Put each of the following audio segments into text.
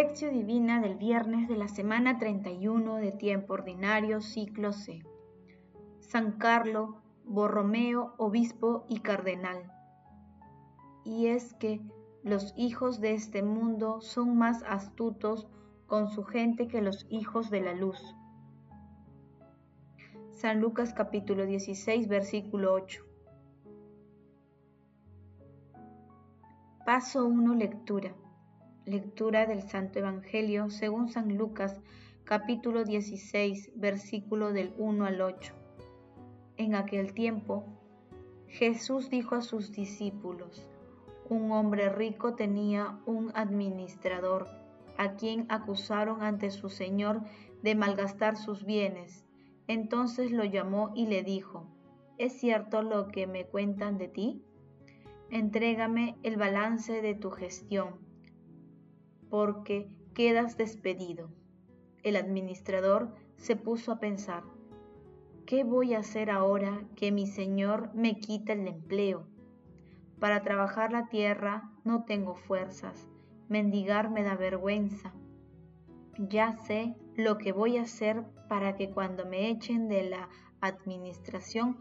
Lección Divina del viernes de la semana 31 de tiempo ordinario, ciclo C. San Carlo Borromeo, obispo y cardenal. Y es que los hijos de este mundo son más astutos con su gente que los hijos de la luz. San Lucas capítulo 16, versículo 8. Paso 1, lectura. Lectura del Santo Evangelio según San Lucas, capítulo 16, versículo del 1 al 8. En aquel tiempo, Jesús dijo a sus discípulos, un hombre rico tenía un administrador, a quien acusaron ante su señor de malgastar sus bienes. Entonces lo llamó y le dijo, ¿es cierto lo que me cuentan de ti? Entrégame el balance de tu gestión porque quedas despedido. El administrador se puso a pensar, ¿qué voy a hacer ahora que mi señor me quita el empleo? Para trabajar la tierra no tengo fuerzas, mendigar me da vergüenza. Ya sé lo que voy a hacer para que cuando me echen de la administración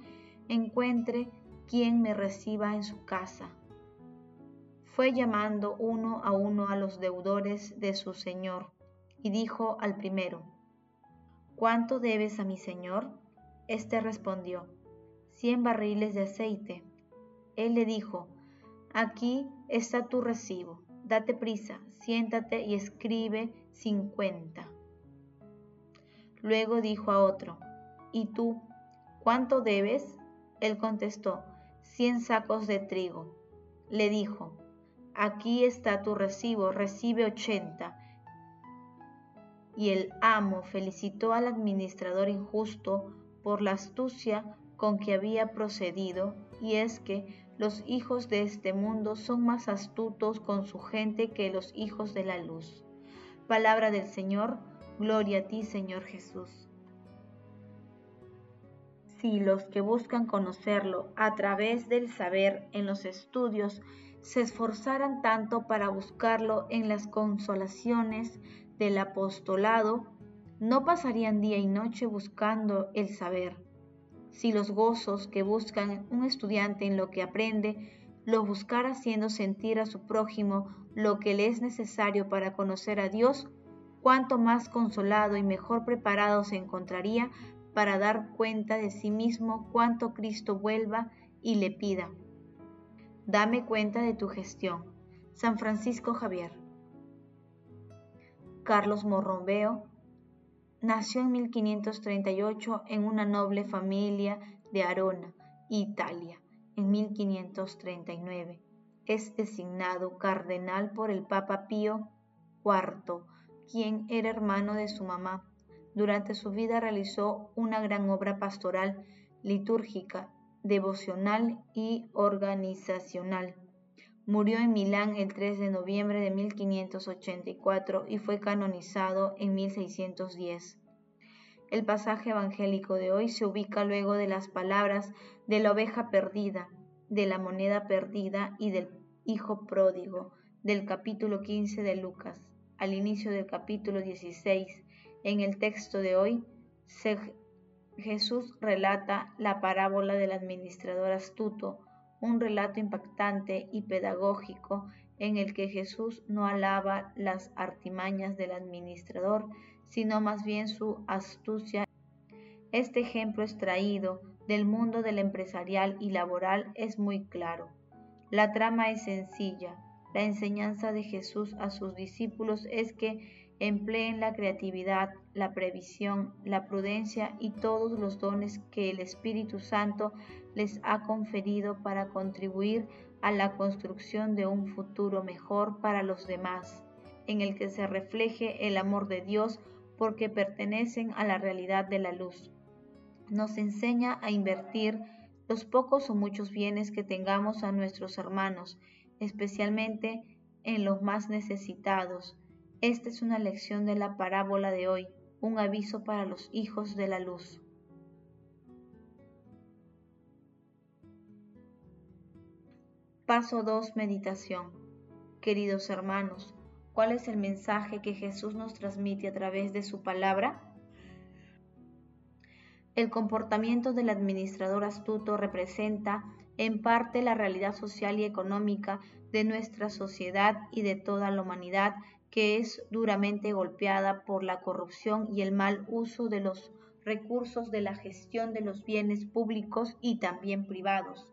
encuentre quien me reciba en su casa fue llamando uno a uno a los deudores de su señor, y dijo al primero, ¿Cuánto debes a mi señor? Este respondió, cien barriles de aceite. Él le dijo, Aquí está tu recibo, date prisa, siéntate y escribe cincuenta. Luego dijo a otro, ¿y tú, cuánto debes? Él contestó, cien sacos de trigo. Le dijo, aquí está tu recibo, recibe ochenta. Y el amo felicitó al administrador injusto por la astucia con que había procedido, y es que los hijos de este mundo son más astutos con su gente que los hijos de la luz. Palabra del Señor, gloria a ti Señor Jesús. Si los que buscan conocerlo a través del saber en los estudios se esforzaran tanto para buscarlo en las consolaciones del apostolado, no pasarían día y noche buscando el saber. Si los gozos que buscan un estudiante en lo que aprende, lo buscara haciendo sentir a su prójimo lo que le es necesario para conocer a Dios, cuánto más consolado y mejor preparado se encontraría para dar cuenta de sí mismo cuanto Cristo vuelva y le pida. Dame cuenta de tu gestión. San Francisco Javier. Carlos Morrombeo nació en 1538 en una noble familia de Arona, Italia. En 1539 es designado cardenal por el Papa Pío IV, quien era hermano de su mamá. Durante su vida realizó una gran obra pastoral, litúrgica devocional y organizacional. Murió en Milán el 3 de noviembre de 1584 y fue canonizado en 1610. El pasaje evangélico de hoy se ubica luego de las palabras de la oveja perdida, de la moneda perdida y del hijo pródigo del capítulo 15 de Lucas. Al inicio del capítulo 16, en el texto de hoy, se Jesús relata la parábola del administrador astuto, un relato impactante y pedagógico en el que Jesús no alaba las artimañas del administrador, sino más bien su astucia. Este ejemplo extraído del mundo del empresarial y laboral es muy claro. La trama es sencilla. La enseñanza de Jesús a sus discípulos es que empleen la creatividad, la previsión, la prudencia y todos los dones que el Espíritu Santo les ha conferido para contribuir a la construcción de un futuro mejor para los demás, en el que se refleje el amor de Dios porque pertenecen a la realidad de la luz. Nos enseña a invertir los pocos o muchos bienes que tengamos a nuestros hermanos, especialmente en los más necesitados, esta es una lección de la parábola de hoy, un aviso para los hijos de la luz. Paso 2. Meditación. Queridos hermanos, ¿Cuál es el mensaje que Jesús nos transmite a través de su palabra? El comportamiento del administrador astuto representa en parte la realidad social y económica de nuestra sociedad y de toda la humanidad que es duramente golpeada por la corrupción y el mal uso de los recursos de la gestión de los bienes públicos y también privados.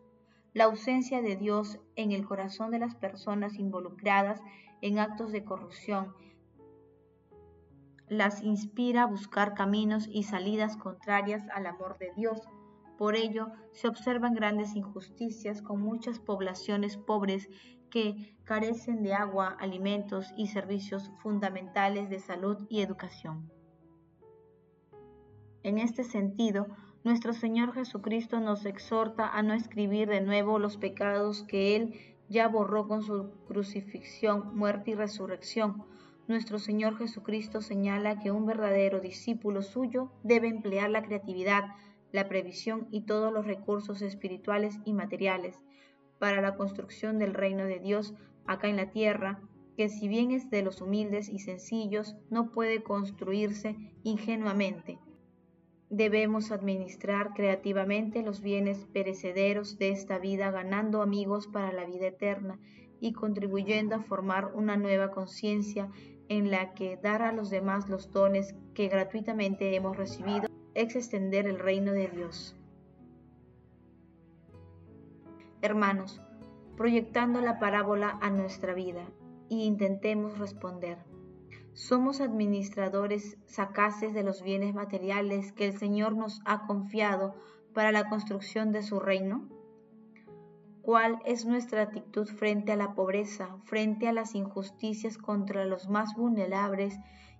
La ausencia de Dios en el corazón de las personas involucradas en actos de corrupción las inspira a buscar caminos y salidas contrarias al amor de Dios. Por ello, se observan grandes injusticias con muchas poblaciones pobres que carecen de agua, alimentos y servicios fundamentales de salud y educación. En este sentido, nuestro Señor Jesucristo nos exhorta a no escribir de nuevo los pecados que Él ya borró con su crucifixión, muerte y resurrección. Nuestro Señor Jesucristo señala que un verdadero discípulo suyo debe emplear la creatividad, la previsión y todos los recursos espirituales y materiales para la construcción del reino de Dios acá en la tierra, que si bien es de los humildes y sencillos, no puede construirse ingenuamente. Debemos administrar creativamente los bienes perecederos de esta vida, ganando amigos para la vida eterna y contribuyendo a formar una nueva conciencia en la que dar a los demás los dones que gratuitamente hemos recibido es extender el reino de Dios. Hermanos, proyectando la parábola a nuestra vida e intentemos responder. ¿Somos administradores sacaces de los bienes materiales que el Señor nos ha confiado para la construcción de su reino? ¿Cuál es nuestra actitud frente a la pobreza, frente a las injusticias contra los más vulnerables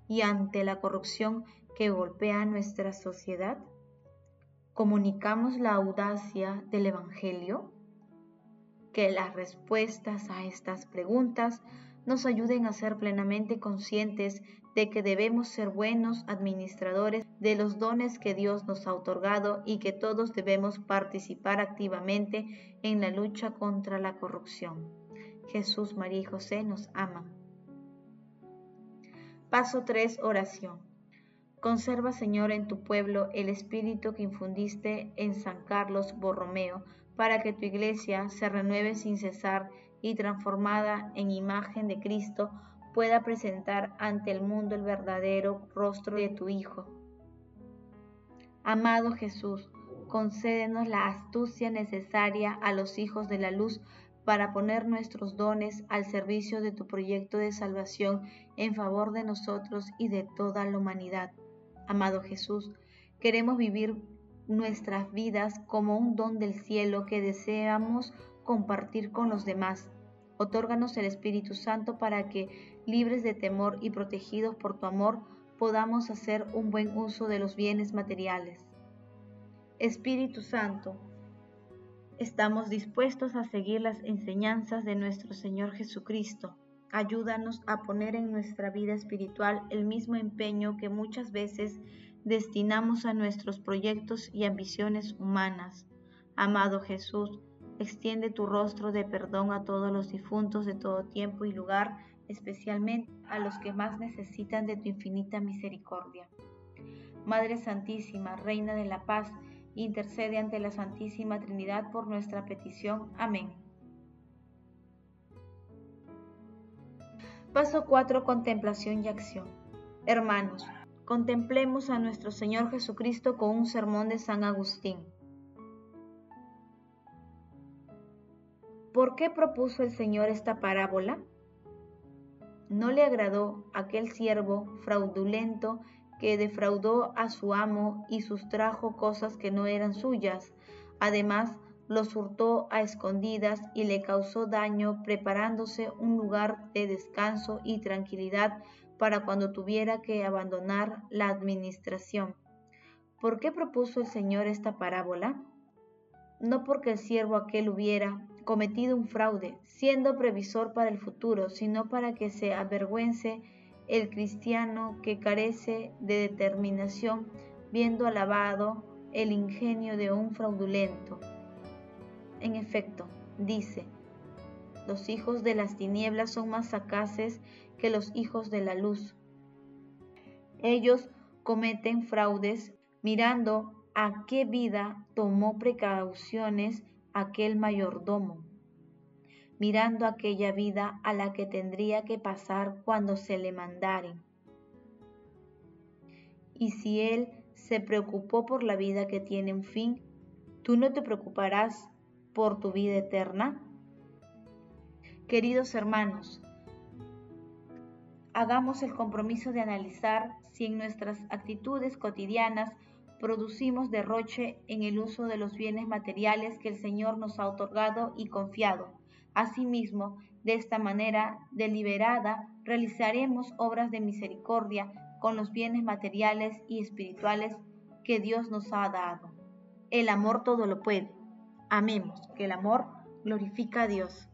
y ante la corrupción que golpea nuestra sociedad? ¿Comunicamos la audacia del Evangelio? Que las respuestas a estas preguntas nos ayuden a ser plenamente conscientes de que debemos ser buenos administradores de los dones que Dios nos ha otorgado y que todos debemos participar activamente en la lucha contra la corrupción. Jesús, María y José nos aman. Paso 3. Oración. Conserva, Señor, en tu pueblo el espíritu que infundiste en San Carlos Borromeo, para que tu iglesia se renueve sin cesar y transformada en imagen de Cristo, pueda presentar ante el mundo el verdadero rostro de tu Hijo. Amado Jesús, concédenos la astucia necesaria a los hijos de la luz para poner nuestros dones al servicio de tu proyecto de salvación en favor de nosotros y de toda la humanidad. Amado Jesús, queremos vivir nuestras vidas como un don del cielo que deseamos compartir con los demás. Otórganos el Espíritu Santo para que, libres de temor y protegidos por tu amor, podamos hacer un buen uso de los bienes materiales. Espíritu Santo, estamos dispuestos a seguir las enseñanzas de nuestro Señor Jesucristo. Ayúdanos a poner en nuestra vida espiritual el mismo empeño que muchas veces destinamos a nuestros proyectos y ambiciones humanas. Amado Jesús, Extiende tu rostro de perdón a todos los difuntos de todo tiempo y lugar, especialmente a los que más necesitan de tu infinita misericordia. Madre Santísima, Reina de la Paz, intercede ante la Santísima Trinidad por nuestra petición. Amén. Paso 4. Contemplación y acción. Hermanos, contemplemos a nuestro Señor Jesucristo con un sermón de San Agustín. ¿Por qué propuso el Señor esta parábola? No le agradó aquel siervo fraudulento que defraudó a su amo y sustrajo cosas que no eran suyas. Además, los hurtó a escondidas y le causó daño preparándose un lugar de descanso y tranquilidad para cuando tuviera que abandonar la administración. ¿Por qué propuso el Señor esta parábola? No porque el siervo aquel hubiera cometido un fraude, siendo previsor para el futuro, sino para que se avergüence el cristiano que carece de determinación, viendo alabado el ingenio de un fraudulento. En efecto, dice, los hijos de las tinieblas son más sacaces que los hijos de la luz. Ellos cometen fraudes mirando a qué vida tomó precauciones aquel mayordomo, mirando aquella vida a la que tendría que pasar cuando se le mandare. Y si él se preocupó por la vida que tiene un fin, ¿tú no te preocuparás por tu vida eterna? Queridos hermanos, hagamos el compromiso de analizar si en nuestras actitudes cotidianas producimos derroche en el uso de los bienes materiales que el Señor nos ha otorgado y confiado. Asimismo, de esta manera deliberada, realizaremos obras de misericordia con los bienes materiales y espirituales que Dios nos ha dado. El amor todo lo puede. Amemos, que el amor glorifica a Dios.